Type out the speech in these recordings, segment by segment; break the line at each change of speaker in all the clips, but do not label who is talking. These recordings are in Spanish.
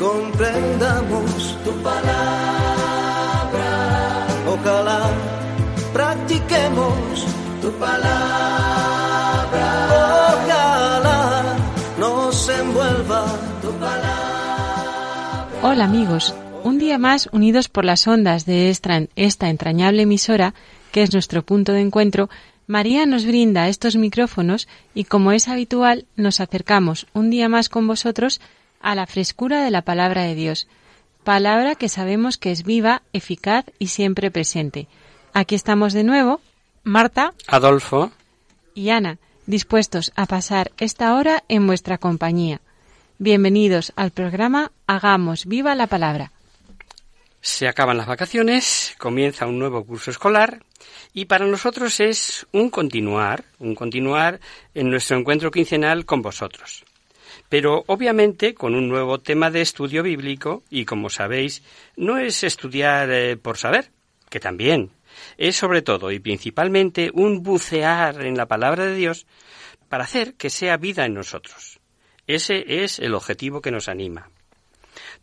comprendamos tu palabra. Ojalá practiquemos tu palabra. Ojalá nos envuelva tu palabra.
Hola amigos, un día más unidos por las ondas de esta, esta entrañable emisora, que es nuestro punto de encuentro, María nos brinda estos micrófonos y como es habitual nos acercamos un día más con vosotros a la frescura de la palabra de Dios, palabra que sabemos que es viva, eficaz y siempre presente. Aquí estamos de nuevo, Marta,
Adolfo,
y Ana, dispuestos a pasar esta hora en vuestra compañía. Bienvenidos al programa Hagamos viva la palabra.
se acaban las vacaciones, comienza un nuevo curso escolar y para nosotros es un continuar, un continuar en nuestro encuentro quincenal con vosotros. Pero obviamente con un nuevo tema de estudio bíblico y como sabéis, no es estudiar eh, por saber, que también, es sobre todo y principalmente un bucear en la palabra de Dios para hacer que sea vida en nosotros. Ese es el objetivo que nos anima.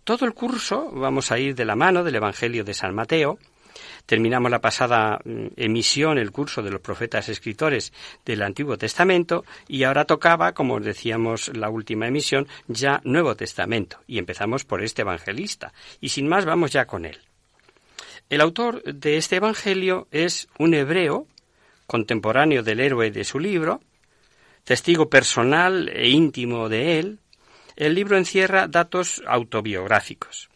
Todo el curso vamos a ir de la mano del Evangelio de San Mateo. Terminamos la pasada mm, emisión, el curso de los profetas escritores del Antiguo Testamento, y ahora tocaba, como decíamos la última emisión, ya Nuevo Testamento, y empezamos por este evangelista. Y sin más vamos ya con él. El autor de este Evangelio es un hebreo, contemporáneo del héroe de su libro, testigo personal e íntimo de él, el libro encierra datos autobiográficos.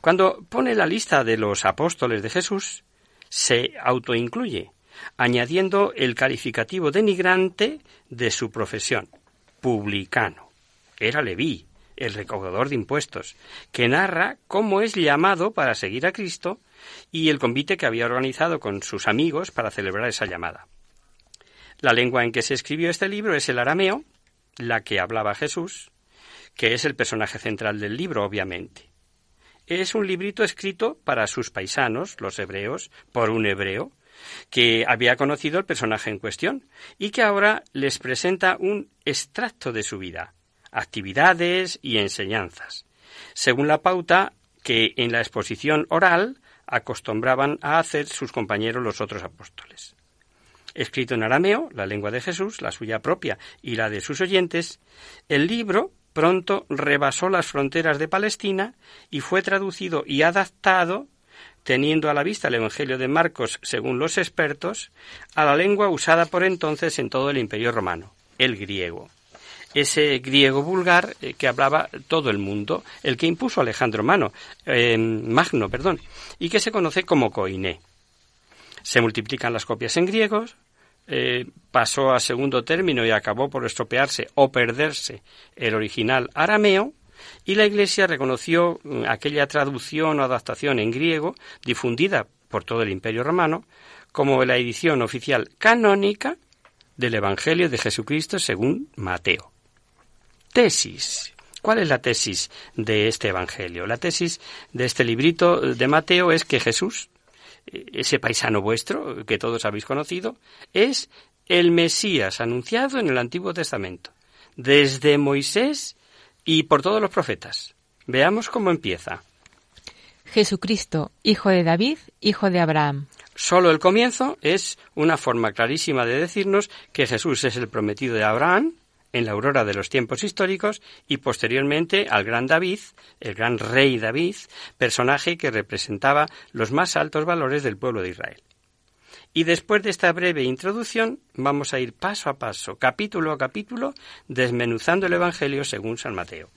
Cuando pone la lista de los apóstoles de Jesús, se autoincluye, añadiendo el calificativo denigrante de su profesión, publicano. Era Leví, el recaudador de impuestos, que narra cómo es llamado para seguir a Cristo y el convite que había organizado con sus amigos para celebrar esa llamada. La lengua en que se escribió este libro es el arameo, la que hablaba Jesús, que es el personaje central del libro, obviamente. Es un librito escrito para sus paisanos, los hebreos, por un hebreo, que había conocido el personaje en cuestión y que ahora les presenta un extracto de su vida, actividades y enseñanzas, según la pauta que en la exposición oral acostumbraban a hacer sus compañeros los otros apóstoles. Escrito en arameo, la lengua de Jesús, la suya propia y la de sus oyentes, el libro pronto rebasó las fronteras de Palestina y fue traducido y adaptado, teniendo a la vista el Evangelio de Marcos, según los expertos, a la lengua usada por entonces en todo el Imperio romano, el griego. Ese griego vulgar eh, que hablaba todo el mundo, el que impuso Alejandro Magno, eh, Magno, perdón, y que se conoce como Koiné. Se multiplican las copias en griegos, eh, pasó a segundo término y acabó por estropearse o perderse el original arameo, y la Iglesia reconoció mm, aquella traducción o adaptación en griego difundida por todo el Imperio romano como la edición oficial canónica del Evangelio de Jesucristo según Mateo. Tesis. ¿Cuál es la tesis de este Evangelio? La tesis de este librito de Mateo es que Jesús, ese paisano vuestro que todos habéis conocido, es el Mesías anunciado en el Antiguo Testamento, desde Moisés y por todos los profetas. Veamos cómo empieza.
Jesucristo, hijo de David, hijo de Abraham.
Solo el comienzo es una forma clarísima de decirnos que Jesús es el prometido de Abraham en la aurora de los tiempos históricos y posteriormente al gran David, el gran rey David, personaje que representaba los más altos valores del pueblo de Israel. Y después de esta breve introducción vamos a ir paso a paso, capítulo a capítulo, desmenuzando el Evangelio según San Mateo.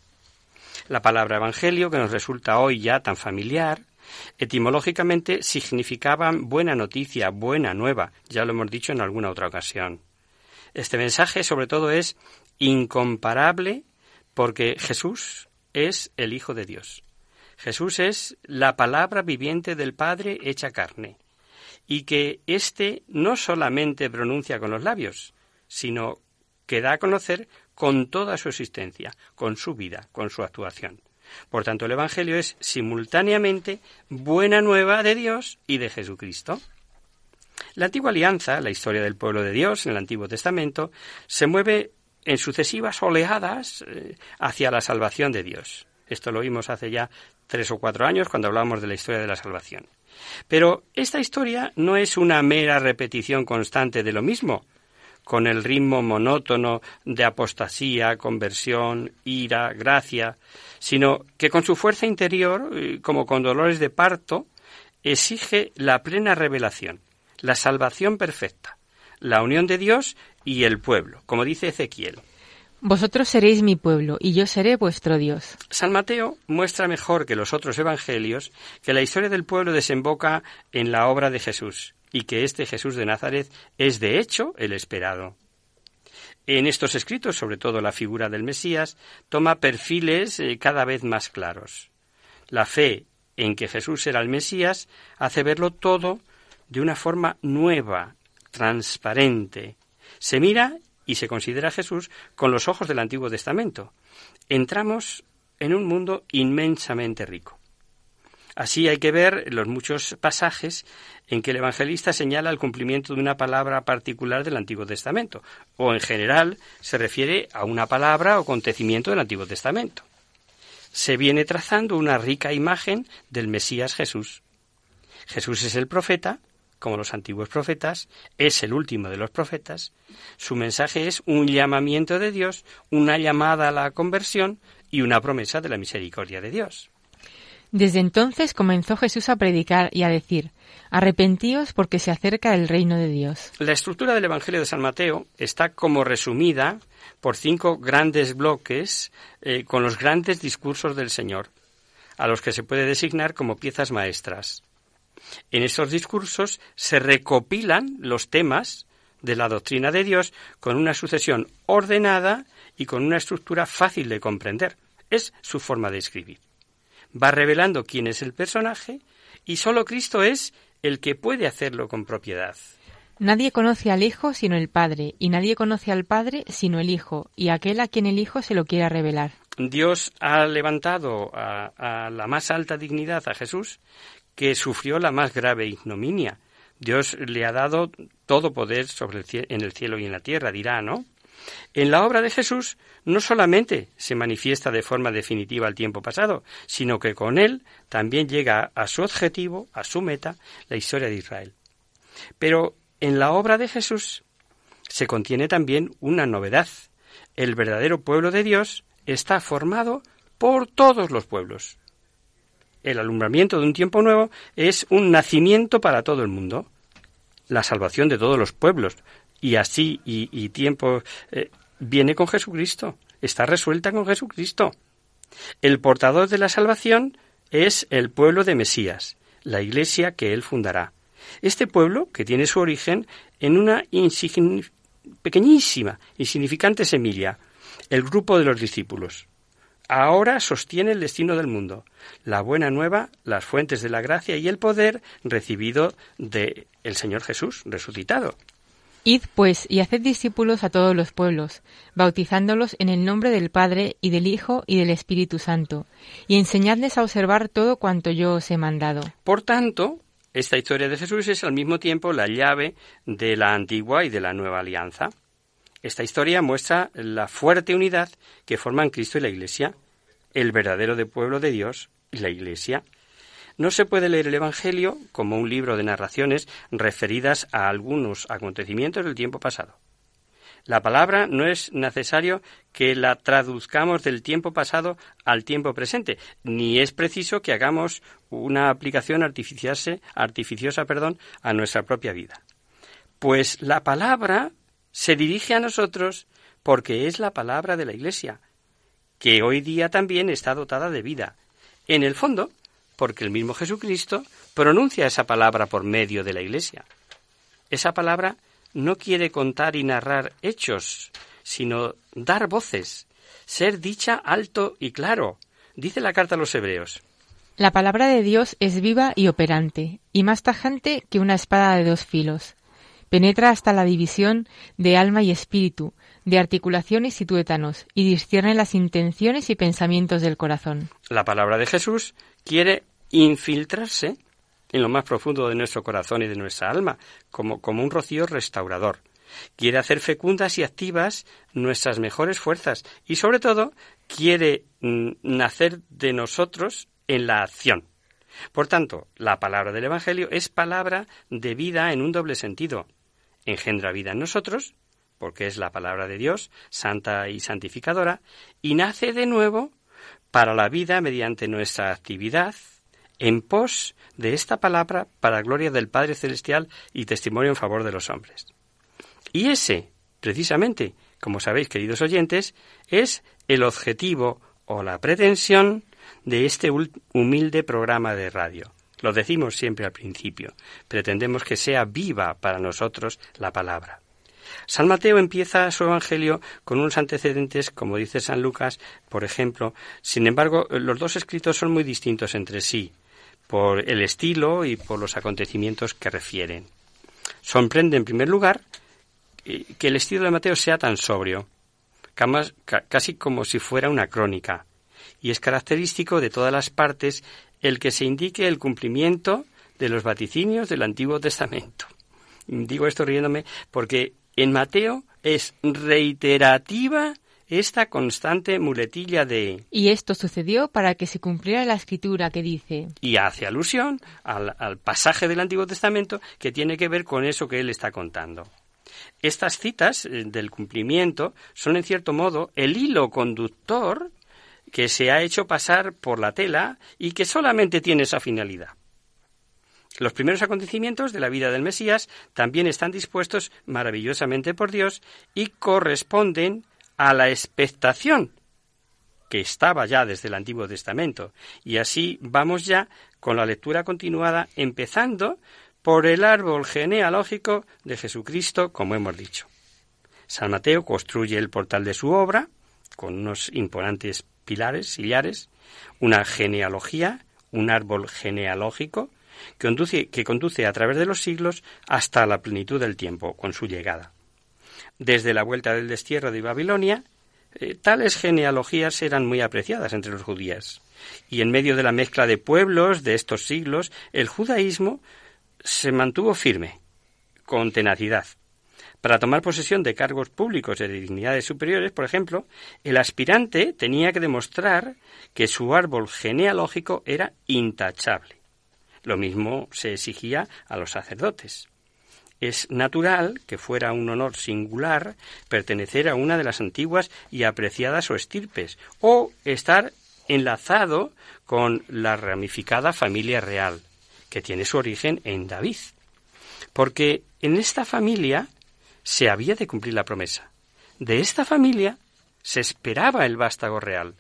La palabra Evangelio, que nos resulta hoy ya tan familiar, etimológicamente significaba buena noticia, buena nueva, ya lo hemos dicho en alguna otra ocasión. Este mensaje sobre todo es incomparable porque Jesús es el Hijo de Dios. Jesús es la palabra viviente del Padre hecha carne, y que éste no solamente pronuncia con los labios, sino que da a conocer con toda su existencia, con su vida, con su actuación. Por tanto, el Evangelio es simultáneamente buena nueva de Dios y de Jesucristo. La antigua alianza, la historia del pueblo de Dios en el Antiguo Testamento, se mueve en sucesivas oleadas eh, hacia la salvación de Dios. Esto lo vimos hace ya tres o cuatro años cuando hablábamos de la historia de la salvación. Pero esta historia no es una mera repetición constante de lo mismo, con el ritmo monótono de apostasía, conversión, ira, gracia, sino que con su fuerza interior, eh, como con dolores de parto, exige la plena revelación, la salvación perfecta, la unión de Dios y el pueblo, como dice Ezequiel.
Vosotros seréis mi pueblo y yo seré vuestro Dios.
San Mateo muestra mejor que los otros evangelios que la historia del pueblo desemboca en la obra de Jesús y que este Jesús de Nazaret es de hecho el esperado. En estos escritos, sobre todo la figura del Mesías, toma perfiles eh, cada vez más claros. La fe en que Jesús era el Mesías hace verlo todo de una forma nueva, transparente. Se mira y se considera a Jesús con los ojos del Antiguo Testamento. Entramos en un mundo inmensamente rico. Así hay que ver los muchos pasajes en que el evangelista señala el cumplimiento de una palabra particular del Antiguo Testamento, o en general se refiere a una palabra o acontecimiento del Antiguo Testamento. Se viene trazando una rica imagen del Mesías Jesús. Jesús es el profeta, como los antiguos profetas, es el último de los profetas. Su mensaje es un llamamiento de Dios, una llamada a la conversión y una promesa de la misericordia de Dios.
Desde entonces comenzó Jesús a predicar y a decir, Arrepentíos porque se acerca el reino de Dios.
La estructura del Evangelio de San Mateo está como resumida por cinco grandes bloques eh, con los grandes discursos del Señor, a los que se puede designar como piezas maestras. En estos discursos se recopilan los temas de la doctrina de Dios con una sucesión ordenada y con una estructura fácil de comprender. Es su forma de escribir. Va revelando quién es el personaje y sólo Cristo es el que puede hacerlo con propiedad.
Nadie conoce al Hijo sino el Padre, y nadie conoce al Padre sino el Hijo, y aquel a quien el Hijo se lo quiera revelar.
Dios ha levantado a, a la más alta dignidad a Jesús que sufrió la más grave ignominia. Dios le ha dado todo poder sobre el en el cielo y en la tierra, dirá, ¿no? En la obra de Jesús no solamente se manifiesta de forma definitiva el tiempo pasado, sino que con él también llega a su objetivo, a su meta, la historia de Israel. Pero en la obra de Jesús se contiene también una novedad. El verdadero pueblo de Dios está formado por todos los pueblos el alumbramiento de un tiempo nuevo es un nacimiento para todo el mundo, la salvación de todos los pueblos. Y así, y, tiempo, eh, viene con Jesucristo, está resuelta con Jesucristo. El portador de la salvación es el pueblo de Mesías, la iglesia que él fundará. Este pueblo, que tiene su origen en una pequeñísima, insignificante semilla, el grupo de los discípulos ahora sostiene el destino del mundo, la buena nueva, las fuentes de la gracia y el poder recibido de el Señor Jesús resucitado.
Id pues y haced discípulos a todos los pueblos, bautizándolos en el nombre del Padre y del Hijo y del Espíritu Santo, y enseñadles a observar todo cuanto yo os he mandado.
Por tanto, esta historia de Jesús es al mismo tiempo la llave de la antigua y de la nueva alianza. Esta historia muestra la fuerte unidad que forman Cristo y la Iglesia, el verdadero de pueblo de Dios y la Iglesia. No se puede leer el Evangelio como un libro de narraciones referidas a algunos acontecimientos del tiempo pasado. La palabra no es necesario que la traduzcamos del tiempo pasado al tiempo presente, ni es preciso que hagamos una aplicación artificiosa, artificiosa perdón, a nuestra propia vida. Pues la palabra se dirige a nosotros porque es la palabra de la Iglesia, que hoy día también está dotada de vida. En el fondo, porque el mismo Jesucristo pronuncia esa palabra por medio de la Iglesia. Esa palabra no quiere contar y narrar hechos, sino dar voces, ser dicha alto y claro. Dice la carta a los Hebreos,
La palabra de Dios es viva y operante, y más tajante que una espada de dos filos. Penetra hasta la división de alma y espíritu, de articulaciones y tuétanos, y discierne las intenciones y pensamientos del corazón.
La palabra de Jesús quiere infiltrarse en lo más profundo de nuestro corazón y de nuestra alma, como, como un rocío restaurador. Quiere hacer fecundas y activas nuestras mejores fuerzas y, sobre todo, quiere mm, nacer de nosotros en la acción. Por tanto, la palabra del Evangelio es palabra de vida en un doble sentido. Engendra vida en nosotros, porque es la palabra de Dios, santa y santificadora, y nace de nuevo para la vida mediante nuestra actividad en pos de esta palabra para gloria del Padre Celestial y testimonio en favor de los hombres. Y ese, precisamente, como sabéis, queridos oyentes, es el objetivo o la pretensión de este humilde programa de radio. Lo decimos siempre al principio. Pretendemos que sea viva para nosotros la palabra. San Mateo empieza su Evangelio con unos antecedentes, como dice San Lucas, por ejemplo. Sin embargo, los dos escritos son muy distintos entre sí, por el estilo y por los acontecimientos que refieren. Sorprende, en primer lugar, eh, que el estilo de Mateo sea tan sobrio, casi como si fuera una crónica y es característico de todas las partes el que se indique el cumplimiento de los vaticinios del Antiguo Testamento. Digo esto riéndome porque en Mateo es reiterativa esta constante muletilla de
Y esto sucedió para que se cumpliera la escritura que dice
y hace alusión al, al pasaje del Antiguo Testamento que tiene que ver con eso que él está contando. Estas citas eh, del cumplimiento son en cierto modo el hilo conductor que se ha hecho pasar por la tela y que solamente tiene esa finalidad. Los primeros acontecimientos de la vida del Mesías también están dispuestos maravillosamente por Dios y corresponden a la expectación que estaba ya desde el Antiguo Testamento. Y así vamos ya con la lectura continuada, empezando por el árbol genealógico de Jesucristo, como hemos dicho. San Mateo construye el portal de su obra, con unos imponentes pilares, sillares, una genealogía, un árbol genealógico, que conduce, a través de los siglos hasta la plenitud del tiempo, con su llegada. Desde la vuelta del destierro de Babilonia, eh, tales genealogías eran muy apreciadas entre los judíos. Y en medio de la mezcla de pueblos de estos siglos, el judaísmo se mantuvo firme, con tenacidad. Para tomar posesión de cargos públicos de dignidades superiores, por ejemplo, el aspirante tenía que demostrar que su árbol genealógico era intachable. Lo mismo se exigía a los sacerdotes. Es natural que fuera un honor singular pertenecer a una de las antiguas y apreciadas o estirpes, o estar enlazado con la ramificada familia real, que tiene su origen en David. Porque en esta familia se había de cumplir la promesa. De esta familia se esperaba el vástago real,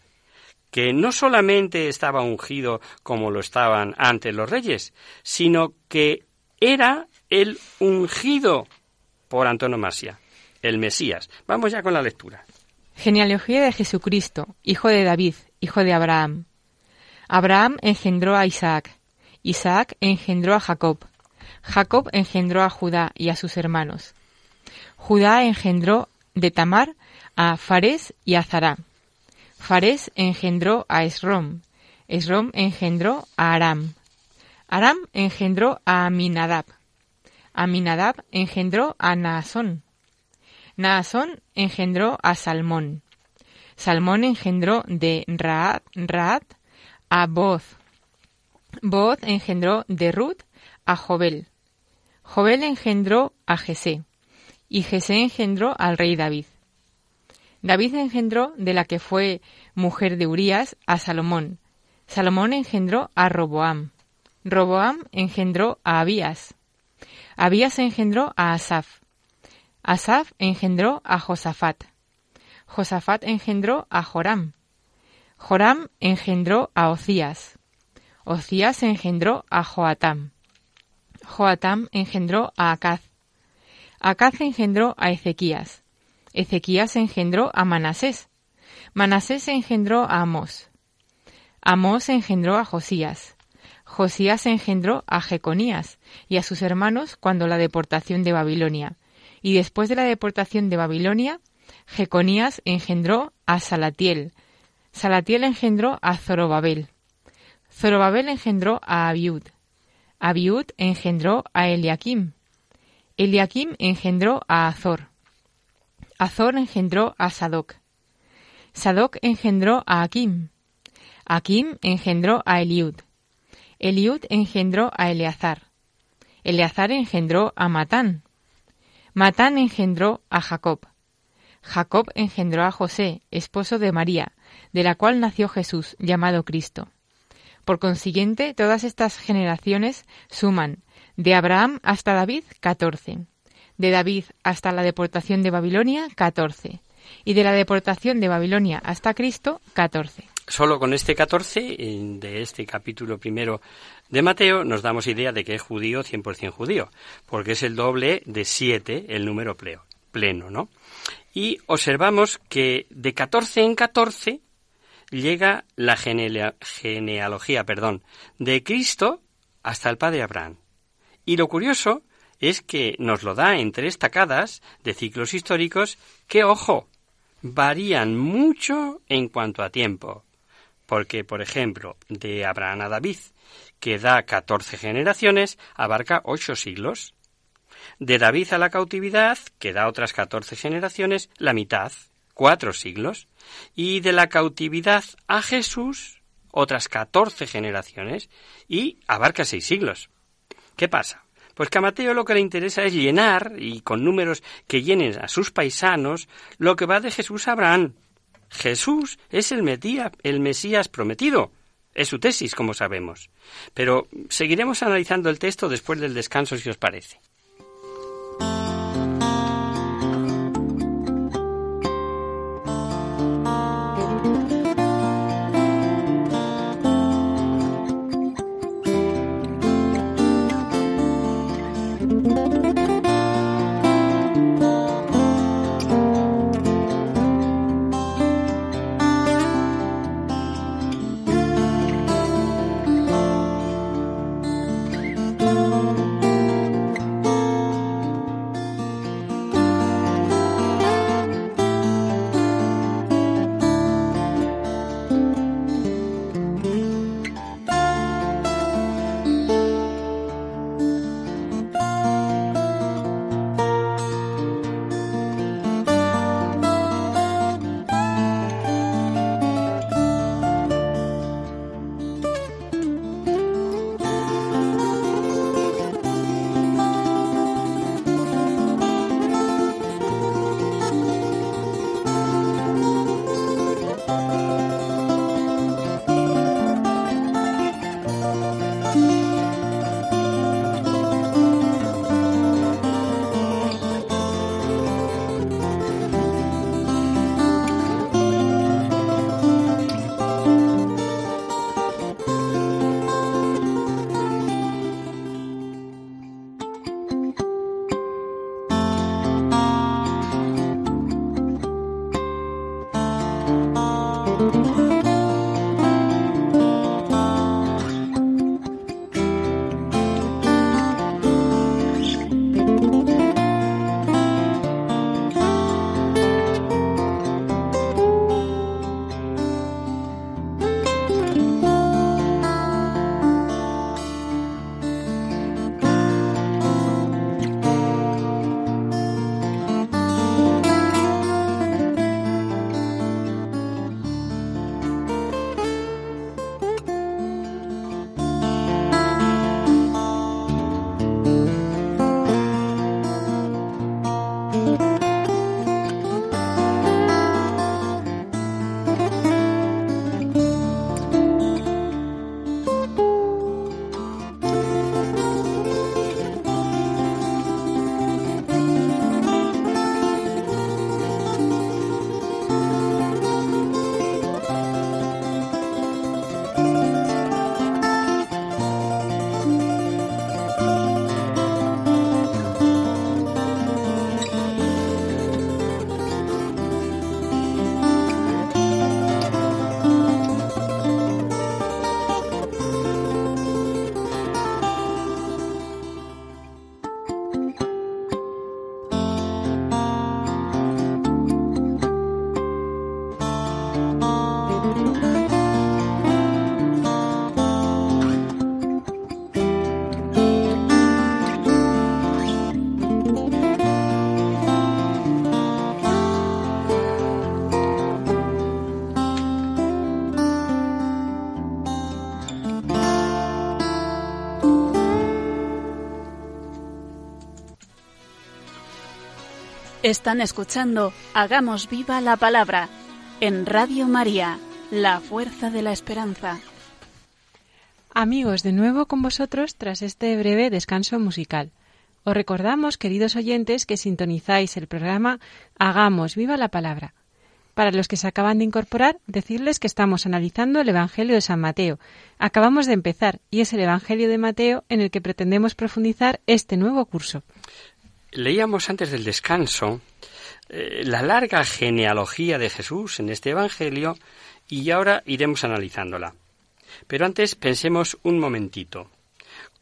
que no solamente estaba ungido como lo estaban antes los reyes, sino que era el ungido por antonomasia, el Mesías. Vamos ya con la lectura.
Genealogía de Jesucristo, hijo de David, hijo de Abraham. Abraham engendró a Isaac, Isaac engendró a Jacob, Jacob engendró a Judá y a sus hermanos. Judá engendró de Tamar a Fares y a Zará. Fares engendró a Esrom. Esrom engendró a Aram. Aram engendró a Aminadab. Aminadab engendró a Naasón. Naasón engendró a Salmón. Salmón engendró de Raad, Raad a Boz. Boz engendró de Ruth a Jobel. Jobel engendró a Jesé y Jesé engendró al rey David. David engendró de la que fue mujer de Urías a Salomón. Salomón engendró a Roboam. Roboam engendró a Abías. Abías engendró a Asaf. Asaf engendró a Josafat. Josafat engendró a Joram. Joram engendró a Ocías. Ocías engendró a Joatam. Joatam engendró a Acaz. Acaz engendró a Ezequías. Ezequías engendró a Manasés. Manasés engendró a Amós. Amós engendró a Josías. Josías engendró a Jeconías y a sus hermanos cuando la deportación de Babilonia. Y después de la deportación de Babilonia, Jeconías engendró a Salatiel. Salatiel engendró a Zorobabel. Zorobabel engendró a Abiud. Abiud engendró a Eliakim. Eliakim engendró a Azor. Azor engendró a Sadoc. Sadoc engendró a Akim. Akim engendró a Eliud. Eliud engendró a Eleazar. Eleazar engendró a Matán. Matán engendró a Jacob. Jacob engendró a José, esposo de María, de la cual nació Jesús, llamado Cristo. Por consiguiente, todas estas generaciones suman de Abraham hasta David catorce, de David hasta la deportación de Babilonia catorce, y de la deportación de Babilonia hasta Cristo catorce.
Solo con este 14 de este capítulo primero de Mateo nos damos idea de que es judío 100% judío, porque es el doble de 7 el número pleno, ¿no? Y observamos que de 14 en 14 llega la genealogía perdón, de Cristo hasta el padre Abraham. Y lo curioso es que nos lo da en tres tacadas de ciclos históricos que, ojo, varían mucho en cuanto a tiempo porque, por ejemplo, de Abraham a David, que da catorce generaciones, abarca ocho siglos. De David a la cautividad, que da otras catorce generaciones, la mitad, cuatro siglos. Y de la cautividad a Jesús, otras catorce generaciones, y abarca seis siglos. ¿Qué pasa? Pues que a Mateo lo que le interesa es llenar, y con números que llenen a sus paisanos, lo que va de Jesús a Abraham, Jesús es el, el Mesías prometido. Es su tesis, como sabemos. Pero seguiremos analizando el texto después del descanso, si os parece.
Están escuchando Hagamos viva la palabra en Radio María, la fuerza de la esperanza.
Amigos, de nuevo con vosotros tras este breve descanso musical. Os recordamos, queridos oyentes, que sintonizáis el programa Hagamos viva la palabra. Para los que se acaban de incorporar, decirles que estamos analizando el Evangelio de San Mateo. Acabamos de empezar y es el Evangelio de Mateo en el que pretendemos profundizar este nuevo curso.
Leíamos antes del descanso eh, la larga genealogía de Jesús en este Evangelio y ahora iremos analizándola. Pero antes pensemos un momentito.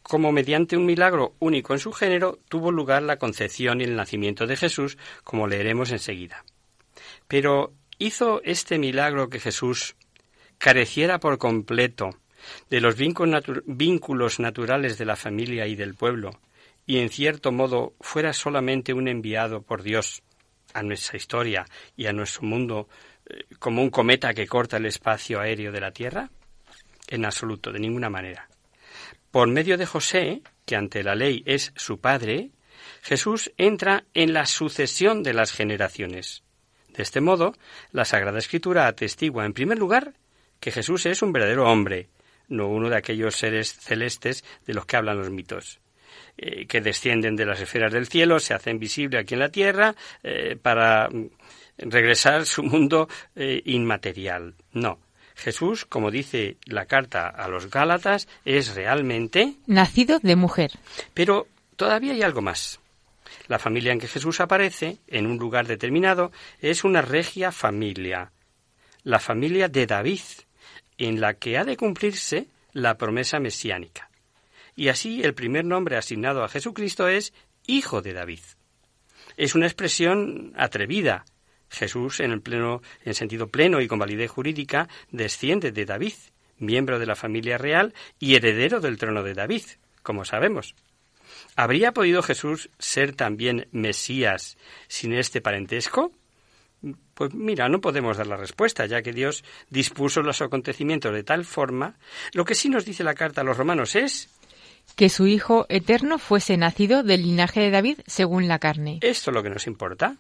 Como mediante un milagro único en su género tuvo lugar la concepción y el nacimiento de Jesús, como leeremos enseguida. Pero ¿hizo este milagro que Jesús careciera por completo de los vínculos naturales de la familia y del pueblo, y en cierto modo fuera solamente un enviado por Dios a nuestra historia y a nuestro mundo eh, como un cometa que corta el espacio aéreo de la Tierra? En absoluto, de ninguna manera. Por medio de José, que ante la ley es su padre, Jesús entra en la sucesión de las generaciones. De este modo, la Sagrada Escritura atestigua, en primer lugar, que Jesús es un verdadero hombre, no uno de aquellos seres celestes de los que hablan los mitos. Eh, que descienden de las esferas del cielo, se hacen visibles aquí en la tierra eh, para mm, regresar su mundo eh, inmaterial. No. Jesús, como dice la carta a los Gálatas, es realmente
nacido de mujer.
Pero todavía hay algo más. La familia en que Jesús aparece, en un lugar determinado, es una regia familia, la familia de David, en la que ha de cumplirse la promesa mesiánica y así el primer nombre asignado a Jesucristo es Hijo de David. Es una expresión atrevida. Jesús, en el pleno, en sentido pleno y con validez jurídica, desciende de David, miembro de la familia real y heredero del trono de David, como sabemos. ¿Habría podido Jesús ser también Mesías sin este parentesco? Pues mira, no podemos dar la respuesta, ya que Dios dispuso los acontecimientos de tal forma. Lo que sí nos dice la carta a los romanos es
que su Hijo eterno fuese nacido del linaje de David según la carne.
Esto es lo que nos importa.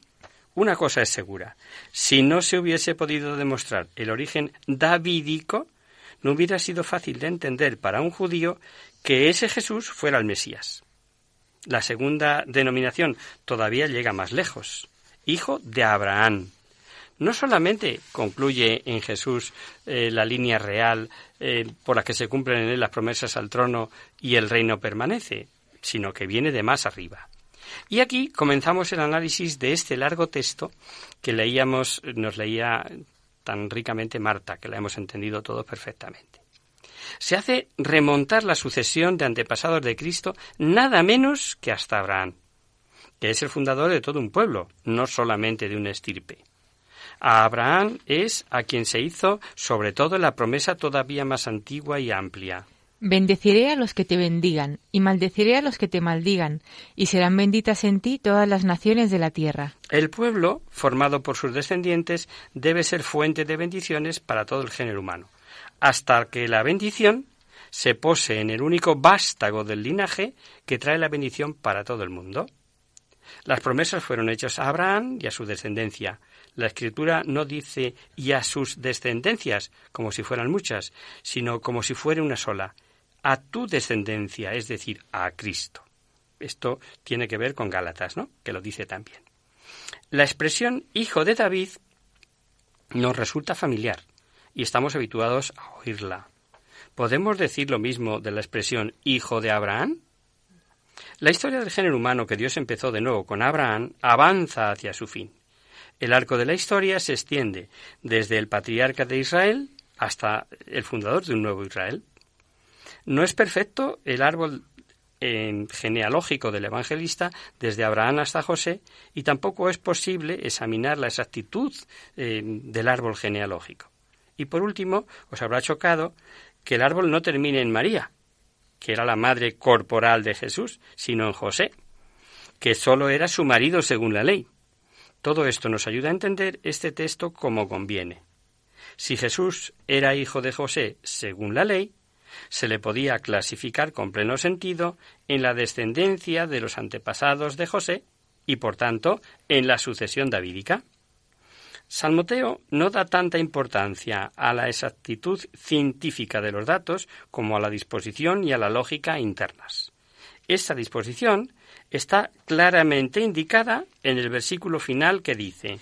Una cosa es segura. Si no se hubiese podido demostrar el origen davídico, no hubiera sido fácil de entender para un judío que ese Jesús fuera el Mesías. La segunda denominación todavía llega más lejos. Hijo de Abraham no solamente concluye en Jesús eh, la línea real eh, por la que se cumplen en él las promesas al trono y el reino permanece, sino que viene de más arriba. Y aquí comenzamos el análisis de este largo texto que leíamos, nos leía tan ricamente Marta, que la hemos entendido todos perfectamente. Se hace remontar la sucesión de antepasados de Cristo nada menos que hasta Abraham, que es el fundador de todo un pueblo, no solamente de una estirpe. A Abraham es a quien se hizo sobre todo la promesa todavía más antigua y amplia.
Bendeciré a los que te bendigan, y maldeciré a los que te maldigan, y serán benditas en ti todas las naciones de la tierra.
El pueblo, formado por sus descendientes, debe ser fuente de bendiciones para todo el género humano, hasta que la bendición se pose en el único vástago del linaje que trae la bendición para todo el mundo. Las promesas fueron hechas a Abraham y a su descendencia, la escritura no dice y a sus descendencias, como si fueran muchas, sino como si fuera una sola, a tu descendencia, es decir, a Cristo. Esto tiene que ver con Gálatas, ¿no? Que lo dice también. La expresión hijo de David nos resulta familiar y estamos habituados a oírla. ¿Podemos decir lo mismo de la expresión hijo de Abraham? La historia del género humano que Dios empezó de nuevo con Abraham avanza hacia su fin. El arco de la historia se extiende desde el patriarca de Israel hasta el fundador de un nuevo Israel. No es perfecto el árbol genealógico del evangelista desde Abraham hasta José y tampoco es posible examinar la exactitud eh, del árbol genealógico. Y por último, os habrá chocado que el árbol no termine en María, que era la madre corporal de Jesús, sino en José, que sólo era su marido según la ley. Todo esto nos ayuda a entender este texto como conviene. Si Jesús era hijo de José según la ley, se le podía clasificar con pleno sentido en la descendencia de los antepasados de José y por tanto en la sucesión davídica. Salmoteo no da tanta importancia a la exactitud científica de los datos como a la disposición y a la lógica internas. Esta disposición está claramente indicada en el versículo final que dice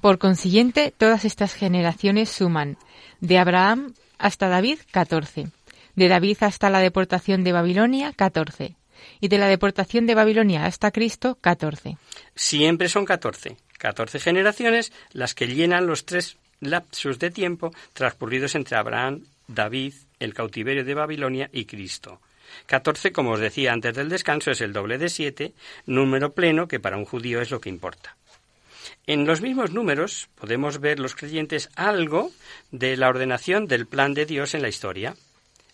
Por consiguiente, todas estas generaciones suman de Abraham hasta David catorce, de David hasta la deportación de Babilonia catorce, y de la deportación de Babilonia hasta Cristo catorce.
Siempre son catorce. 14 generaciones las que llenan los tres lapsus de tiempo transcurridos entre Abraham, David, el cautiverio de Babilonia y Cristo. 14, como os decía antes del descanso, es el doble de 7, número pleno que para un judío es lo que importa. En los mismos números podemos ver los creyentes algo de la ordenación del plan de Dios en la historia.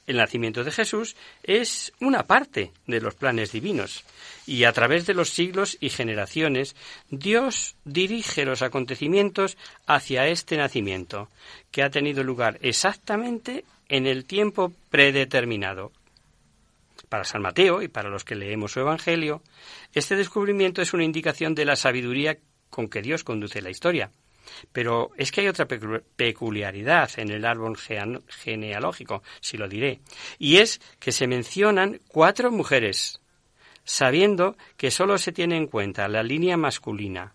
El nacimiento de Jesús es una parte de los planes divinos y a través de los siglos y generaciones Dios dirige los acontecimientos hacia este nacimiento, que ha tenido lugar exactamente en el tiempo predeterminado. Para San Mateo y para los que leemos su Evangelio, este descubrimiento es una indicación de la sabiduría con que Dios conduce la historia. Pero es que hay otra peculiaridad en el árbol genealógico, si lo diré, y es que se mencionan cuatro mujeres, sabiendo que sólo se tiene en cuenta la línea masculina.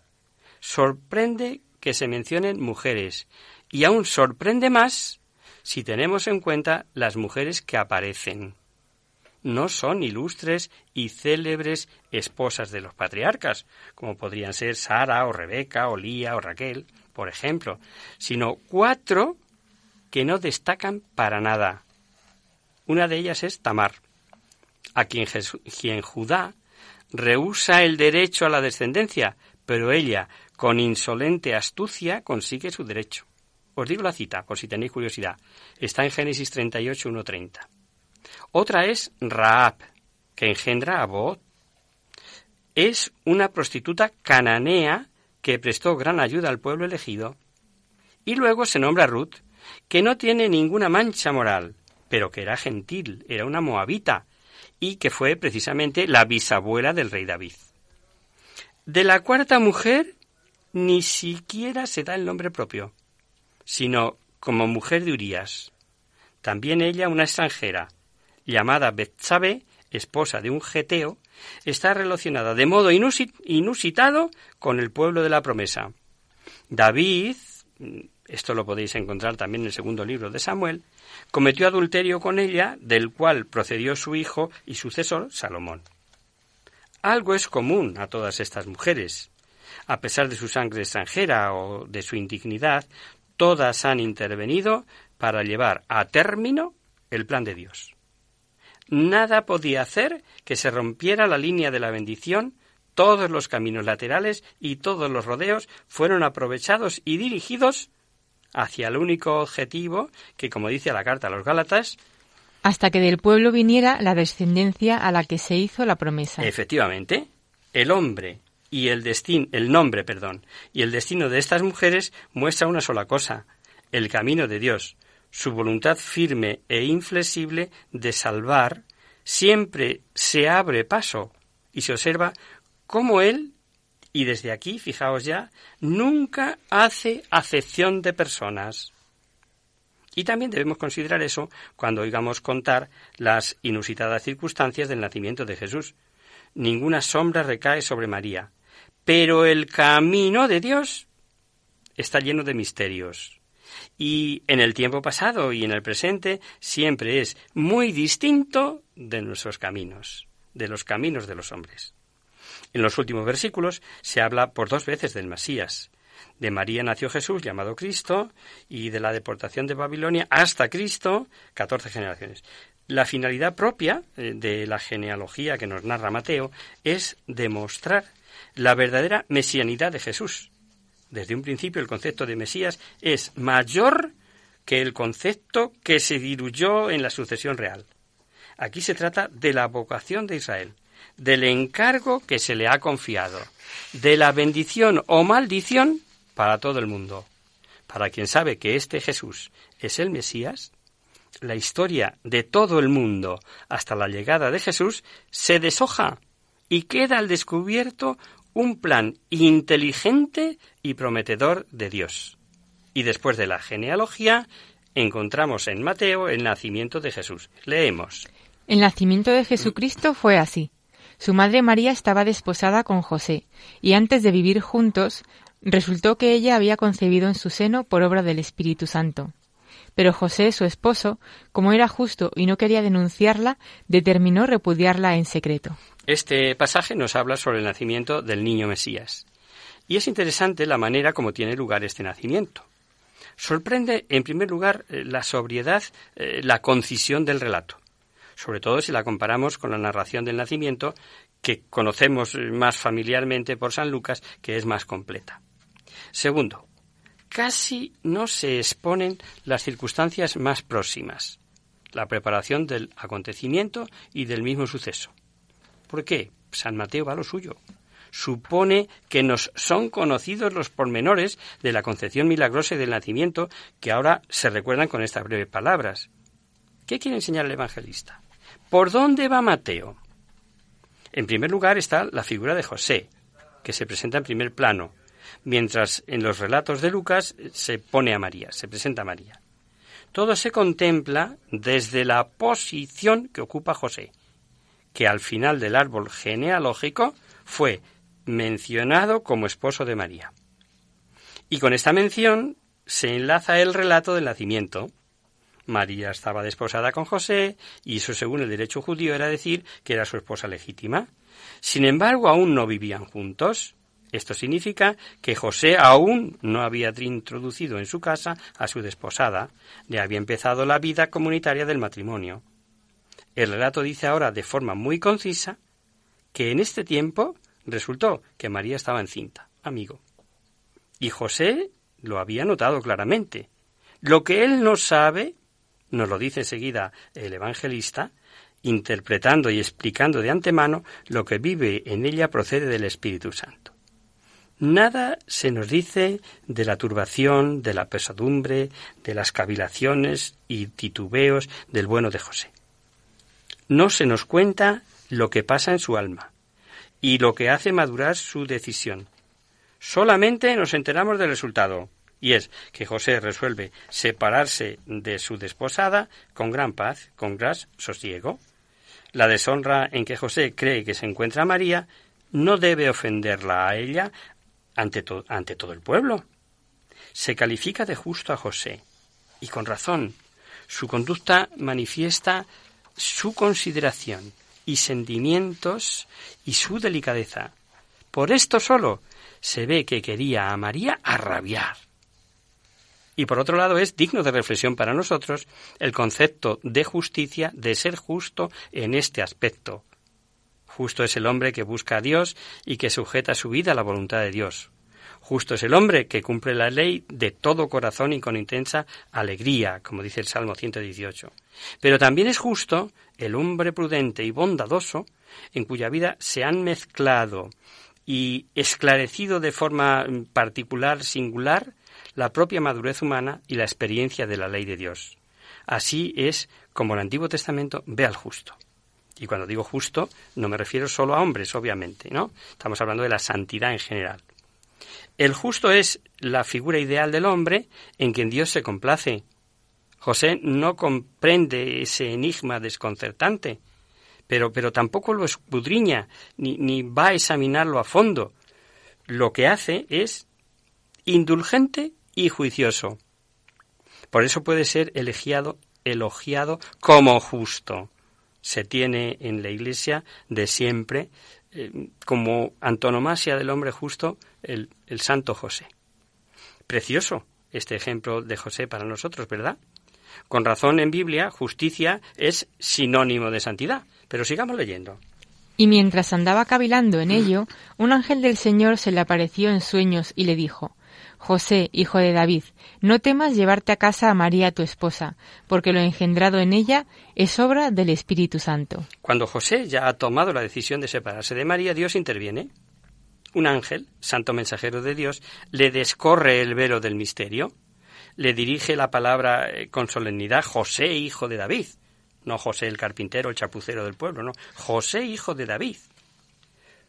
Sorprende que se mencionen mujeres, y aún sorprende más si tenemos en cuenta las mujeres que aparecen. No son ilustres y célebres esposas de los patriarcas, como podrían ser Sara o Rebeca o Lía o Raquel por ejemplo, sino cuatro que no destacan para nada. Una de ellas es Tamar, a quien, Judá rehúsa el derecho a la descendencia, pero ella, con insolente astucia, consigue su derecho. Os digo la cita, por si tenéis curiosidad. Está en Génesis 38, 1.30. Otra es Raab, que engendra a Boot. Es una prostituta cananea que prestó gran ayuda al pueblo elegido, y luego se nombra Ruth, que no tiene ninguna mancha moral, pero que era gentil, era una moabita, y que fue precisamente la bisabuela del rey David. De la cuarta mujer ni siquiera se da el nombre propio, sino como mujer de Urías. También ella, una extranjera, llamada Betsabe, esposa de un geteo, está relacionada de modo inusitado con el pueblo de la promesa. David, esto lo podéis encontrar también en el segundo libro de Samuel, cometió adulterio con ella, del cual procedió su hijo y sucesor Salomón. Algo es común a todas estas mujeres. A pesar de su sangre extranjera o de su indignidad, todas han intervenido para llevar a término el plan de Dios. Nada podía hacer que se rompiera la línea de la bendición, todos los caminos laterales y todos los rodeos fueron aprovechados y dirigidos hacia el único objetivo que, como dice la carta a los Gálatas,
hasta que del pueblo viniera la descendencia a la que se hizo la promesa.
Efectivamente, el hombre y el destino, el nombre, perdón, y el destino de estas mujeres muestra una sola cosa, el camino de Dios, su voluntad firme e inflexible de salvar, siempre se abre paso y se observa cómo Él, y desde aquí, fijaos ya, nunca hace acepción de personas. Y también debemos considerar eso cuando oigamos contar las inusitadas circunstancias del nacimiento de Jesús. Ninguna sombra recae sobre María, pero el camino de Dios está lleno de misterios y en el tiempo pasado y en el presente siempre es muy distinto de nuestros caminos, de los caminos de los hombres. En los últimos versículos se habla por dos veces del Mesías. De María nació Jesús, llamado Cristo, y de la deportación de Babilonia hasta Cristo, catorce generaciones. La finalidad propia eh, de la genealogía que nos narra Mateo es demostrar la verdadera mesianidad de Jesús, desde un principio el concepto de Mesías es mayor que el concepto que se diluyó en la sucesión real. Aquí se trata de la vocación de Israel, del encargo que se le ha confiado, de la bendición o maldición para todo el mundo. Para quien sabe que este Jesús es el Mesías, la historia de todo el mundo hasta la llegada de Jesús se deshoja y queda al descubierto un plan inteligente y prometedor de Dios. Y después de la genealogía, encontramos en Mateo el nacimiento de Jesús. Leemos.
El nacimiento de Jesucristo fue así. Su madre María estaba desposada con José, y antes de vivir juntos, resultó que ella había concebido en su seno por obra del Espíritu Santo. Pero José, su esposo, como era justo y no quería denunciarla, determinó repudiarla en secreto.
Este pasaje nos habla sobre el nacimiento del niño Mesías. Y es interesante la manera como tiene lugar este nacimiento. Sorprende, en primer lugar, eh, la sobriedad, eh, la concisión del relato, sobre todo si la comparamos con la narración del nacimiento que conocemos eh, más familiarmente por San Lucas, que es más completa. Segundo, casi no se exponen las circunstancias más próximas, la preparación del acontecimiento y del mismo suceso. ¿Por qué? San Mateo va a lo suyo. Supone que nos son conocidos los pormenores de la concepción milagrosa y del nacimiento que ahora se recuerdan con estas breves palabras. ¿Qué quiere enseñar el evangelista? ¿Por dónde va Mateo? En primer lugar está la figura de José, que se presenta en primer plano, mientras en los relatos de Lucas se pone a María, se presenta a María. Todo se contempla desde la posición que ocupa José, que al final del árbol genealógico fue mencionado como esposo de María. Y con esta mención se enlaza el relato del nacimiento. María estaba desposada con José y eso según el derecho judío era decir que era su esposa legítima. Sin embargo, aún no vivían juntos. Esto significa que José aún no había introducido en su casa a su desposada, le había empezado la vida comunitaria del matrimonio. El relato dice ahora de forma muy concisa que en este tiempo resultó que María estaba encinta, amigo. Y José lo había notado claramente. Lo que él no sabe, nos lo dice enseguida el evangelista, interpretando y explicando de antemano lo que vive en ella procede del Espíritu Santo. Nada se nos dice de la turbación, de la pesadumbre, de las cavilaciones y titubeos del bueno de José. No se nos cuenta lo que pasa en su alma y lo que hace madurar su decisión. Solamente nos enteramos del resultado, y es que José resuelve separarse de su desposada con gran paz, con gran sosiego. La deshonra en que José cree que se encuentra María no debe ofenderla a ella ante, ante todo el pueblo. Se califica de justo a José, y con razón. Su conducta manifiesta su consideración y sentimientos y su delicadeza. Por esto solo se ve que quería a María arrabiar. Y por otro lado es digno de reflexión para nosotros el concepto de justicia, de ser justo en este aspecto, Justo es el hombre que busca a Dios y que sujeta su vida a la voluntad de Dios. Justo es el hombre que cumple la ley de todo corazón y con intensa alegría, como dice el Salmo 118. Pero también es justo el hombre prudente y bondadoso, en cuya vida se han mezclado y esclarecido de forma particular, singular, la propia madurez humana y la experiencia de la ley de Dios. Así es como el Antiguo Testamento ve al justo. Y cuando digo justo, no me refiero solo a hombres, obviamente, ¿no? Estamos hablando de la santidad en general. El justo es la figura ideal del hombre en quien Dios se complace. José no comprende ese enigma desconcertante, pero, pero tampoco lo escudriña, ni, ni va a examinarlo a fondo. Lo que hace es indulgente y juicioso. Por eso puede ser elegiado, elogiado como justo se tiene en la Iglesia de siempre eh, como antonomasia del hombre justo el, el Santo José. Precioso este ejemplo de José para nosotros, ¿verdad? Con razón en Biblia, justicia es sinónimo de santidad. Pero sigamos leyendo.
Y mientras andaba cavilando en ello, un ángel del Señor se le apareció en sueños y le dijo, José, hijo de David, no temas llevarte a casa a María tu esposa, porque lo engendrado en ella es obra del Espíritu Santo.
Cuando José ya ha tomado la decisión de separarse de María, Dios interviene. Un ángel, santo mensajero de Dios, le descorre el velo del misterio, le dirige la palabra eh, con solemnidad José, hijo de David. No José el carpintero, el chapucero del pueblo, no. José, hijo de David.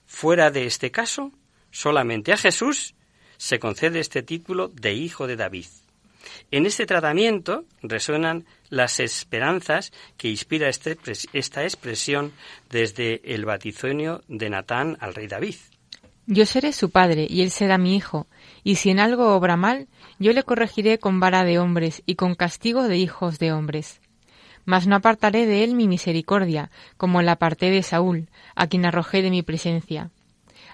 Fuera de este caso, Solamente a Jesús se concede este título de Hijo de David. En este tratamiento resuenan las esperanzas que inspira este esta expresión desde el vaticinio de Natán al rey David.
Yo seré su padre y él será mi hijo, y si en algo obra mal, yo le corregiré con vara de hombres y con castigo de hijos de hombres. Mas no apartaré de él mi misericordia, como la aparté de Saúl, a quien arrojé de mi presencia.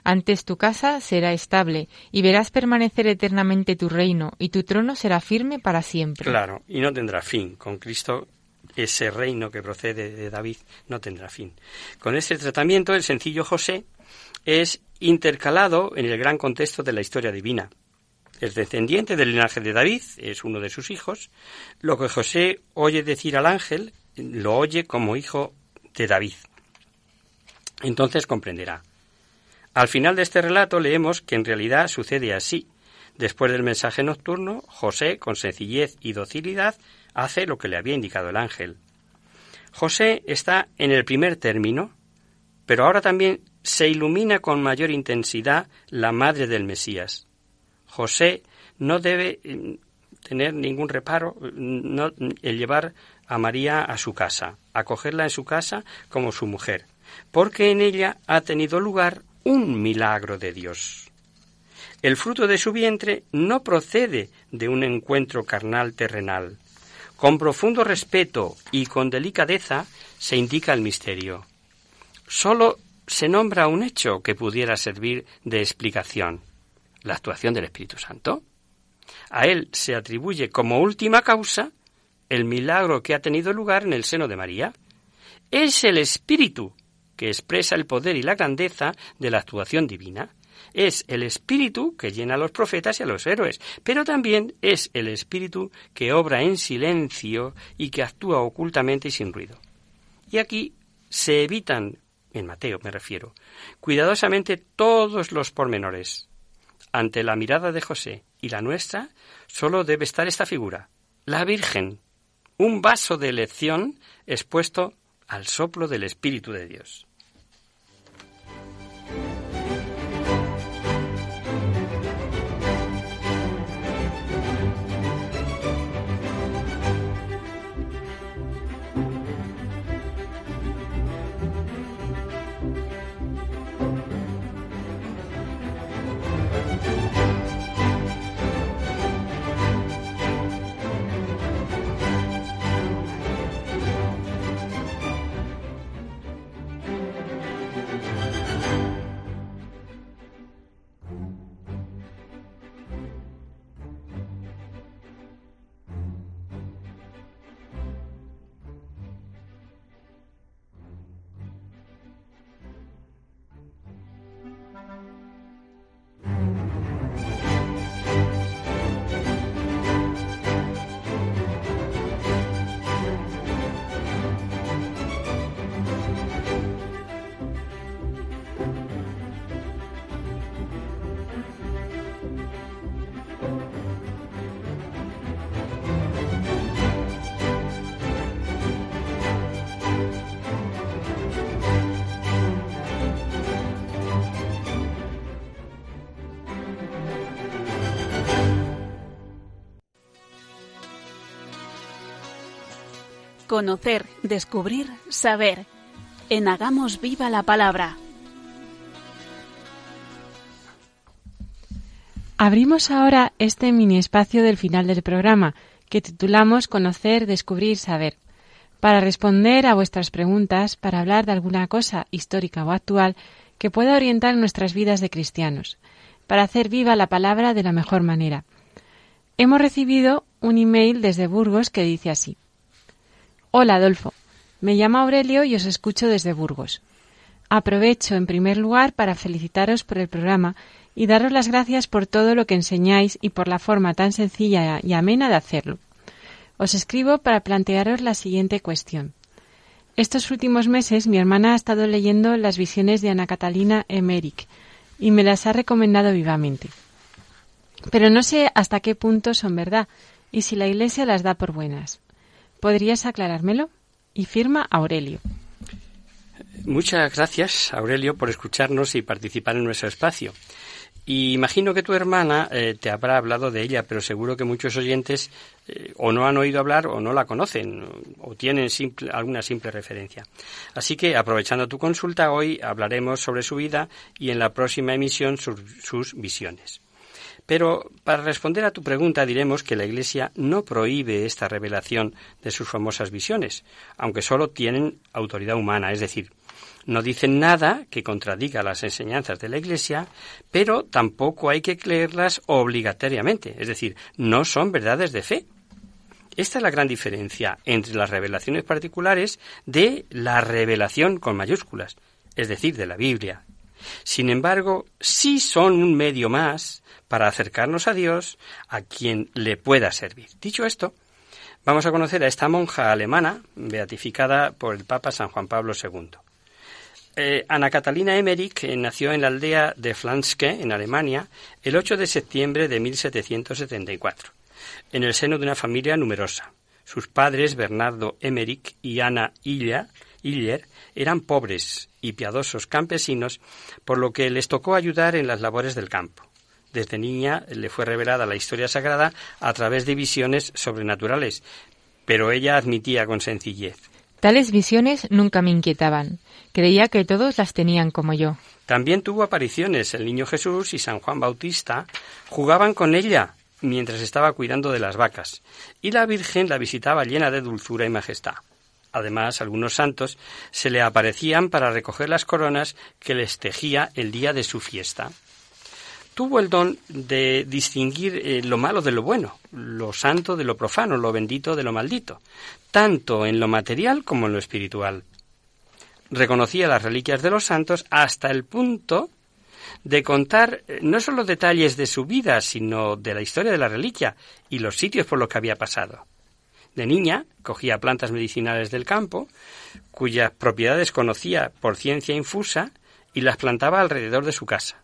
Antes tu casa será estable, y verás permanecer eternamente tu reino, y tu trono será firme para siempre.
Claro, y no tendrá fin. Con Cristo ese reino que procede de David no tendrá fin. Con este tratamiento, el sencillo José es intercalado en el gran contexto de la historia divina. Es descendiente del linaje de David, es uno de sus hijos. Lo que José oye decir al ángel, lo oye como hijo de David. Entonces comprenderá. Al final de este relato leemos que en realidad sucede así. Después del mensaje nocturno, José, con sencillez y docilidad, hace lo que le había indicado el ángel. José está en el primer término, pero ahora también se ilumina con mayor intensidad la madre del Mesías. José no debe mm, tener ningún reparo mm, el llevar a María a su casa, acogerla en su casa como su mujer, porque en ella ha tenido lugar un milagro de Dios. El fruto de su vientre no procede de un encuentro carnal terrenal. Con profundo respeto y con delicadeza se indica el misterio. Solo se nombra un hecho que pudiera servir de explicación, la actuación del Espíritu Santo. A él se atribuye como última causa el milagro que ha tenido lugar en el seno de María. Es el Espíritu que expresa el poder y la grandeza de la actuación divina. Es el Espíritu que llena a los profetas y a los héroes, pero también es el Espíritu que obra en silencio y que actúa ocultamente y sin ruido. Y aquí se evitan en Mateo me refiero, cuidadosamente todos los pormenores. Ante la mirada de José y la nuestra, solo debe estar esta figura, la Virgen, un vaso de elección expuesto al soplo del Espíritu de Dios.
Conocer, descubrir, saber. En Hagamos Viva la Palabra.
Abrimos ahora este mini espacio del final del programa, que titulamos Conocer, Descubrir, Saber, para responder a vuestras preguntas, para hablar de alguna cosa histórica o actual que pueda orientar nuestras vidas de cristianos, para hacer viva la palabra de la mejor manera. Hemos recibido un email desde Burgos que dice así. Hola, Adolfo. Me llamo Aurelio y os escucho desde Burgos. Aprovecho, en primer lugar, para felicitaros por el programa y daros las gracias por todo lo que enseñáis y por la forma tan sencilla y amena de hacerlo. Os escribo para plantearos la siguiente cuestión. Estos últimos meses mi hermana ha estado leyendo las visiones de Ana Catalina Emmerich y me las ha recomendado vivamente. Pero no sé hasta qué punto son verdad y si la Iglesia las da por buenas. ¿Podrías aclarármelo? Y firma Aurelio.
Muchas gracias, Aurelio, por escucharnos y participar en nuestro espacio. Y imagino que tu hermana eh, te habrá hablado de ella, pero seguro que muchos oyentes eh, o no han oído hablar o no la conocen o tienen alguna simple referencia. Así que, aprovechando tu consulta, hoy hablaremos sobre su vida y en la próxima emisión sus visiones. Pero para responder a tu pregunta diremos que la Iglesia no prohíbe esta revelación de sus famosas visiones, aunque solo tienen autoridad humana, es decir, no dicen nada que contradiga las enseñanzas de la Iglesia, pero tampoco hay que creerlas obligatoriamente, es decir, no son verdades de fe. Esta es la gran diferencia entre las revelaciones particulares de la revelación con mayúsculas, es decir, de la Biblia. Sin embargo, sí son un medio más para acercarnos a Dios a quien le pueda servir. Dicho esto, vamos a conocer a esta monja alemana, beatificada por el Papa San Juan Pablo II. Eh, Ana Catalina Emmerich nació en la aldea de Flanske, en Alemania, el 8 de septiembre de 1774, en el seno de una familia numerosa. Sus padres, Bernardo Emmerich y Ana Iller, eran pobres y piadosos campesinos, por lo que les tocó ayudar en las labores del campo. Desde niña le fue revelada la historia sagrada a través de visiones sobrenaturales, pero ella admitía con sencillez.
Tales visiones nunca me inquietaban. Creía que todos las tenían como yo.
También tuvo apariciones. El niño Jesús y San Juan Bautista jugaban con ella mientras estaba cuidando de las vacas, y la Virgen la visitaba llena de dulzura y majestad. Además, algunos santos se le aparecían para recoger las coronas que les tejía el día de su fiesta tuvo el don de distinguir eh, lo malo de lo bueno, lo santo de lo profano, lo bendito de lo maldito, tanto en lo material como en lo espiritual. Reconocía las reliquias de los santos hasta el punto de contar eh, no solo detalles de su vida, sino de la historia de la reliquia y los sitios por los que había pasado. De niña cogía plantas medicinales del campo, cuyas propiedades conocía por ciencia infusa, y las plantaba alrededor de su casa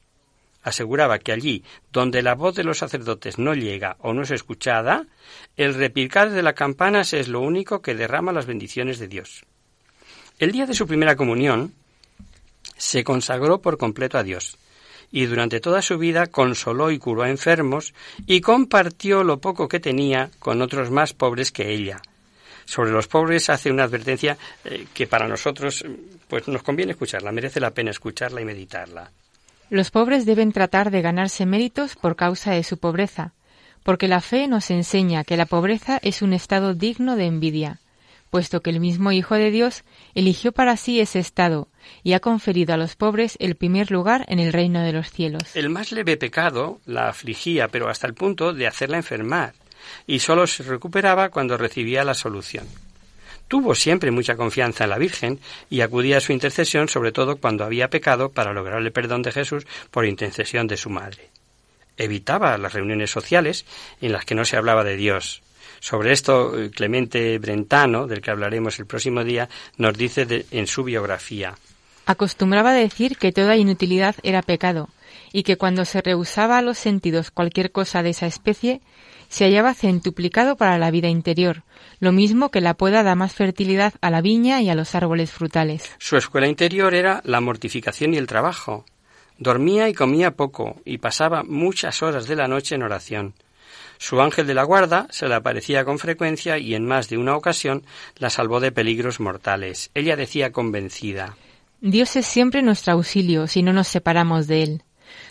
aseguraba que allí donde la voz de los sacerdotes no llega o no es escuchada, el repicar de las campanas es lo único que derrama las bendiciones de Dios. El día de su primera comunión se consagró por completo a Dios y durante toda su vida consoló y curó a enfermos y compartió lo poco que tenía con otros más pobres que ella. Sobre los pobres hace una advertencia eh, que para nosotros pues nos conviene escucharla, merece la pena escucharla y meditarla.
Los pobres deben tratar de ganarse méritos por causa de su pobreza, porque la fe nos enseña que la pobreza es un estado digno de envidia, puesto que el mismo Hijo de Dios eligió para sí ese estado y ha conferido a los pobres el primer lugar en el reino de los cielos.
El más leve pecado la afligía, pero hasta el punto de hacerla enfermar, y sólo se recuperaba cuando recibía la solución. Tuvo siempre mucha confianza en la Virgen y acudía a su intercesión sobre todo cuando había pecado para lograr el perdón de Jesús por intercesión de su madre. Evitaba las reuniones sociales en las que no se hablaba de Dios. Sobre esto, eh, Clemente Brentano, del que hablaremos el próximo día, nos dice en su biografía.
Acostumbraba decir que toda inutilidad era pecado, y que cuando se rehusaba a los sentidos cualquier cosa de esa especie, se hallaba centuplicado para la vida interior, lo mismo que la poda da más fertilidad a la viña y a los árboles frutales.
Su escuela interior era la mortificación y el trabajo. Dormía y comía poco y pasaba muchas horas de la noche en oración. Su ángel de la guarda se le aparecía con frecuencia y en más de una ocasión la salvó de peligros mortales. Ella decía convencida
Dios es siempre nuestro auxilio si no nos separamos de él.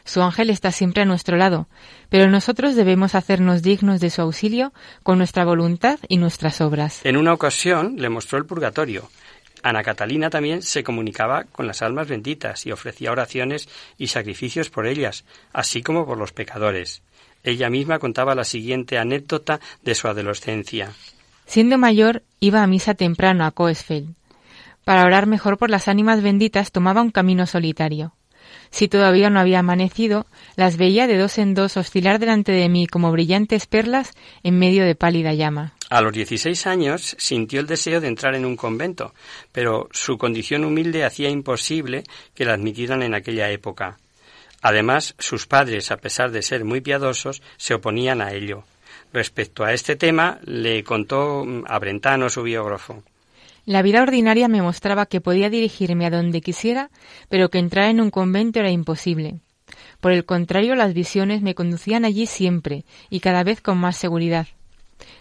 Su ángel está siempre a nuestro lado, pero nosotros debemos hacernos dignos de su auxilio con nuestra voluntad y nuestras obras.
En una ocasión le mostró el purgatorio. Ana Catalina también se comunicaba con las almas benditas y ofrecía oraciones y sacrificios por ellas, así como por los pecadores. Ella misma contaba la siguiente anécdota de su adolescencia.
Siendo mayor, iba a misa temprano a Coesfeld. Para orar mejor por las ánimas benditas tomaba un camino solitario. Si todavía no había amanecido, las veía de dos en dos oscilar delante de mí como brillantes perlas en medio de pálida llama.
A los 16 años sintió el deseo de entrar en un convento, pero su condición humilde hacía imposible que la admitieran en aquella época. Además, sus padres, a pesar de ser muy piadosos, se oponían a ello. Respecto a este tema, le contó a Brentano, su biógrafo.
La vida ordinaria me mostraba que podía dirigirme a donde quisiera, pero que entrar en un convento era imposible. Por el contrario, las visiones me conducían allí siempre y cada vez con más seguridad.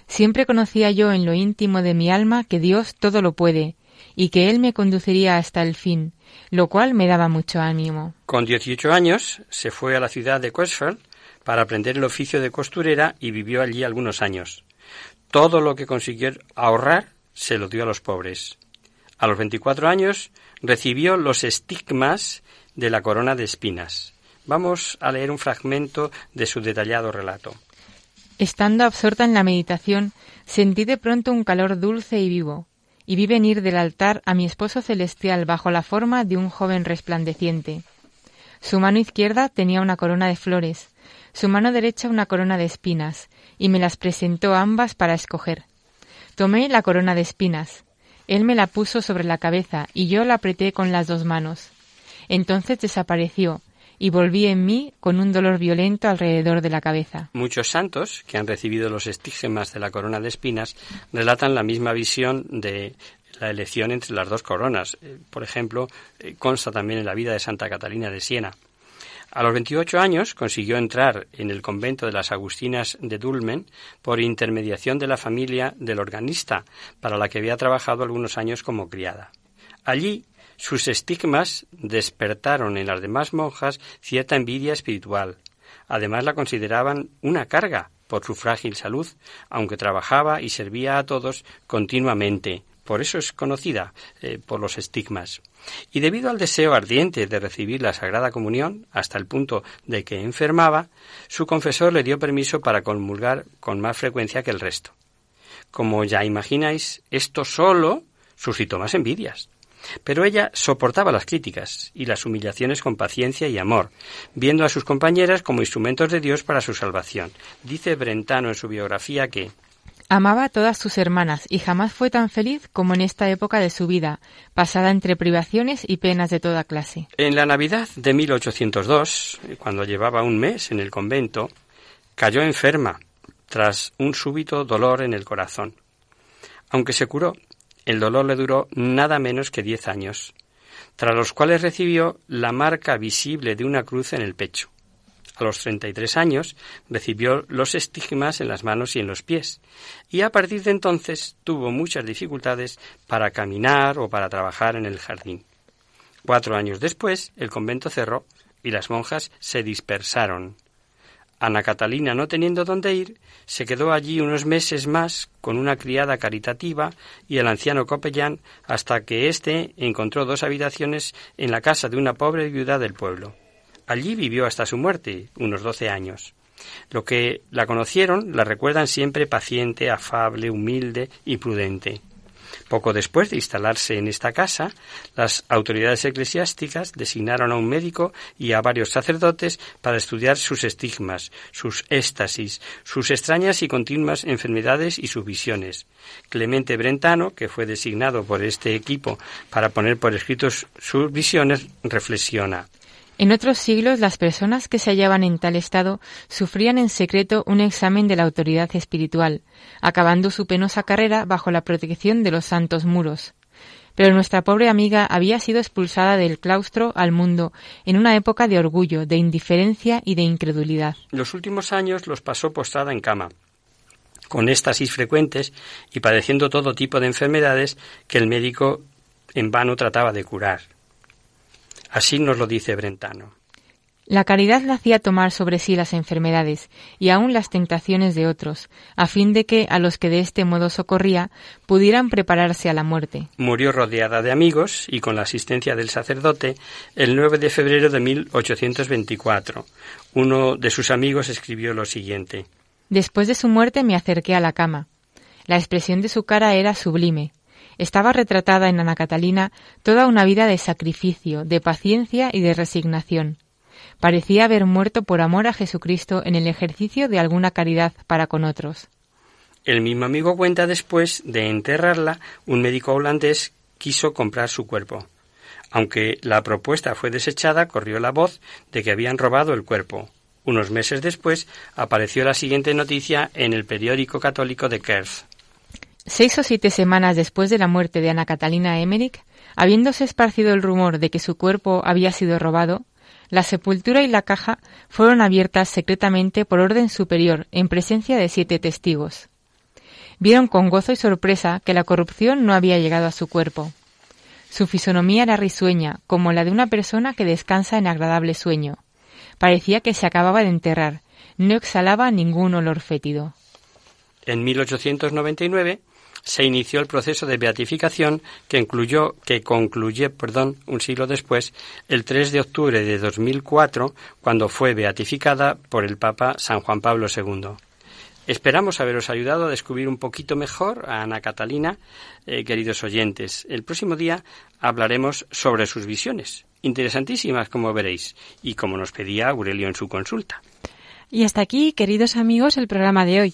Siempre conocía yo en lo íntimo de mi alma que Dios todo lo puede y que Él me conduciría hasta el fin, lo cual me daba mucho ánimo.
Con 18 años se fue a la ciudad de Questfeld para aprender el oficio de costurera y vivió allí algunos años. Todo lo que consiguió ahorrar se lo dio a los pobres. A los 24 años recibió los estigmas de la corona de espinas. Vamos a leer un fragmento de su detallado relato.
Estando absorta en la meditación, sentí de pronto un calor dulce y vivo, y vi venir del altar a mi esposo celestial bajo la forma de un joven resplandeciente. Su mano izquierda tenía una corona de flores, su mano derecha una corona de espinas, y me las presentó ambas para escoger. Tomé la corona de espinas. Él me la puso sobre la cabeza y yo la apreté con las dos manos. Entonces desapareció, y volví en mí con un dolor violento alrededor de la cabeza.
Muchos santos que han recibido los estigmas de la corona de espinas relatan la misma visión de la elección entre las dos coronas. Eh, por ejemplo, eh, consta también en la vida de Santa Catalina de Siena. A los 28 años consiguió entrar en el convento de las Agustinas de Dulmen por intermediación de la familia del organista, para la que había trabajado algunos años como criada. Allí sus estigmas despertaron en las demás monjas cierta envidia espiritual. Además la consideraban una carga por su frágil salud, aunque trabajaba y servía a todos continuamente. Por eso es conocida eh, por los estigmas. Y debido al deseo ardiente de recibir la Sagrada Comunión, hasta el punto de que enfermaba, su confesor le dio permiso para comulgar con más frecuencia que el resto. Como ya imagináis, esto solo suscitó más envidias. Pero ella soportaba las críticas y las humillaciones con paciencia y amor, viendo a sus compañeras como instrumentos de Dios para su salvación. Dice Brentano en su biografía que
Amaba a todas sus hermanas y jamás fue tan feliz como en esta época de su vida, pasada entre privaciones y penas de toda clase.
En la Navidad de 1802, cuando llevaba un mes en el convento, cayó enferma tras un súbito dolor en el corazón. Aunque se curó, el dolor le duró nada menos que diez años, tras los cuales recibió la marca visible de una cruz en el pecho. A los treinta y tres años recibió los estigmas en las manos y en los pies, y a partir de entonces tuvo muchas dificultades para caminar o para trabajar en el jardín. Cuatro años después, el convento cerró y las monjas se dispersaron. Ana Catalina, no teniendo dónde ir, se quedó allí unos meses más con una criada caritativa y el anciano capellán hasta que éste encontró dos habitaciones en la casa de una pobre viuda del pueblo. Allí vivió hasta su muerte, unos doce años. Lo que la conocieron la recuerdan siempre paciente, afable, humilde y prudente. Poco después de instalarse en esta casa, las autoridades eclesiásticas designaron a un médico y a varios sacerdotes para estudiar sus estigmas, sus éxtasis, sus extrañas y continuas enfermedades y sus visiones. Clemente Brentano, que fue designado por este equipo para poner por escrito sus visiones, reflexiona.
En otros siglos, las personas que se hallaban en tal estado sufrían en secreto un examen de la autoridad espiritual, acabando su penosa carrera bajo la protección de los santos muros. Pero nuestra pobre amiga había sido expulsada del claustro al mundo en una época de orgullo, de indiferencia y de incredulidad.
Los últimos años los pasó postrada en cama, con éxtasis frecuentes y padeciendo todo tipo de enfermedades que el médico en vano trataba de curar. Así nos lo dice Brentano.
La caridad la hacía tomar sobre sí las enfermedades y aun las tentaciones de otros, a fin de que a los que de este modo socorría pudieran prepararse a la muerte.
Murió rodeada de amigos y con la asistencia del sacerdote el 9 de febrero de 1824. Uno de sus amigos escribió lo siguiente.
Después de su muerte me acerqué a la cama. La expresión de su cara era sublime estaba retratada en Ana Catalina toda una vida de sacrificio, de paciencia y de resignación. Parecía haber muerto por amor a Jesucristo en el ejercicio de alguna caridad para con otros.
El mismo amigo cuenta después de enterrarla, un médico holandés quiso comprar su cuerpo. Aunque la propuesta fue desechada, corrió la voz de que habían robado el cuerpo. Unos meses después apareció la siguiente noticia en el periódico católico de Kerz.
Seis o siete semanas después de la muerte de Ana Catalina Emmerich, habiéndose esparcido el rumor de que su cuerpo había sido robado, La sepultura y la caja fueron abiertas secretamente por orden superior en presencia de siete testigos. Vieron con gozo y sorpresa que la corrupción no había llegado a su cuerpo. Su fisonomía era risueña, como la de una persona que descansa en agradable sueño. Parecía que se acababa de enterrar, no exhalaba ningún olor fétido.
En 1899 se inició el proceso de beatificación que, incluyó, que concluyó perdón, un siglo después, el 3 de octubre de 2004, cuando fue beatificada por el Papa San Juan Pablo II. Esperamos haberos ayudado a descubrir un poquito mejor a Ana Catalina, eh, queridos oyentes. El próximo día hablaremos sobre sus visiones, interesantísimas como veréis, y como nos pedía Aurelio en su consulta.
Y hasta aquí, queridos amigos, el programa de hoy.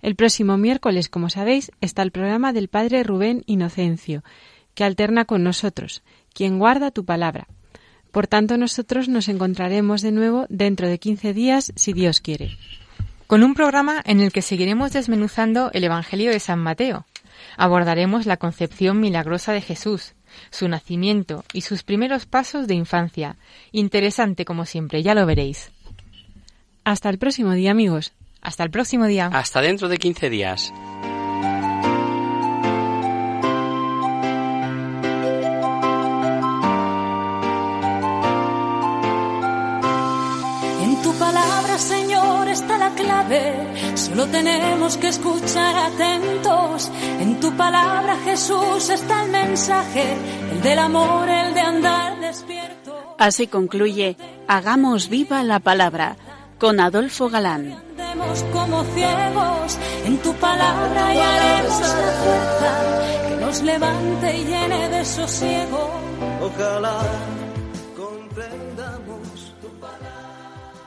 El próximo miércoles, como sabéis, está el programa del Padre Rubén Inocencio, que alterna con nosotros, quien guarda tu palabra. Por tanto, nosotros nos encontraremos de nuevo dentro de 15 días, si Dios quiere.
Con un programa en el que seguiremos desmenuzando el Evangelio de San Mateo. Abordaremos la concepción milagrosa de Jesús, su nacimiento y sus primeros pasos de infancia. Interesante como siempre, ya lo veréis.
Hasta el próximo día, amigos.
Hasta el próximo día.
Hasta dentro de 15 días.
En tu palabra, Señor, está la clave. Solo tenemos que escuchar atentos. En tu palabra, Jesús, está el mensaje, el del amor, el de andar despierto.
Así concluye Hagamos viva la palabra con Adolfo Galán.
Como ciegos, en tu palabra y haremos la fuerza que nos levante y llene de sosiego.
Ojalá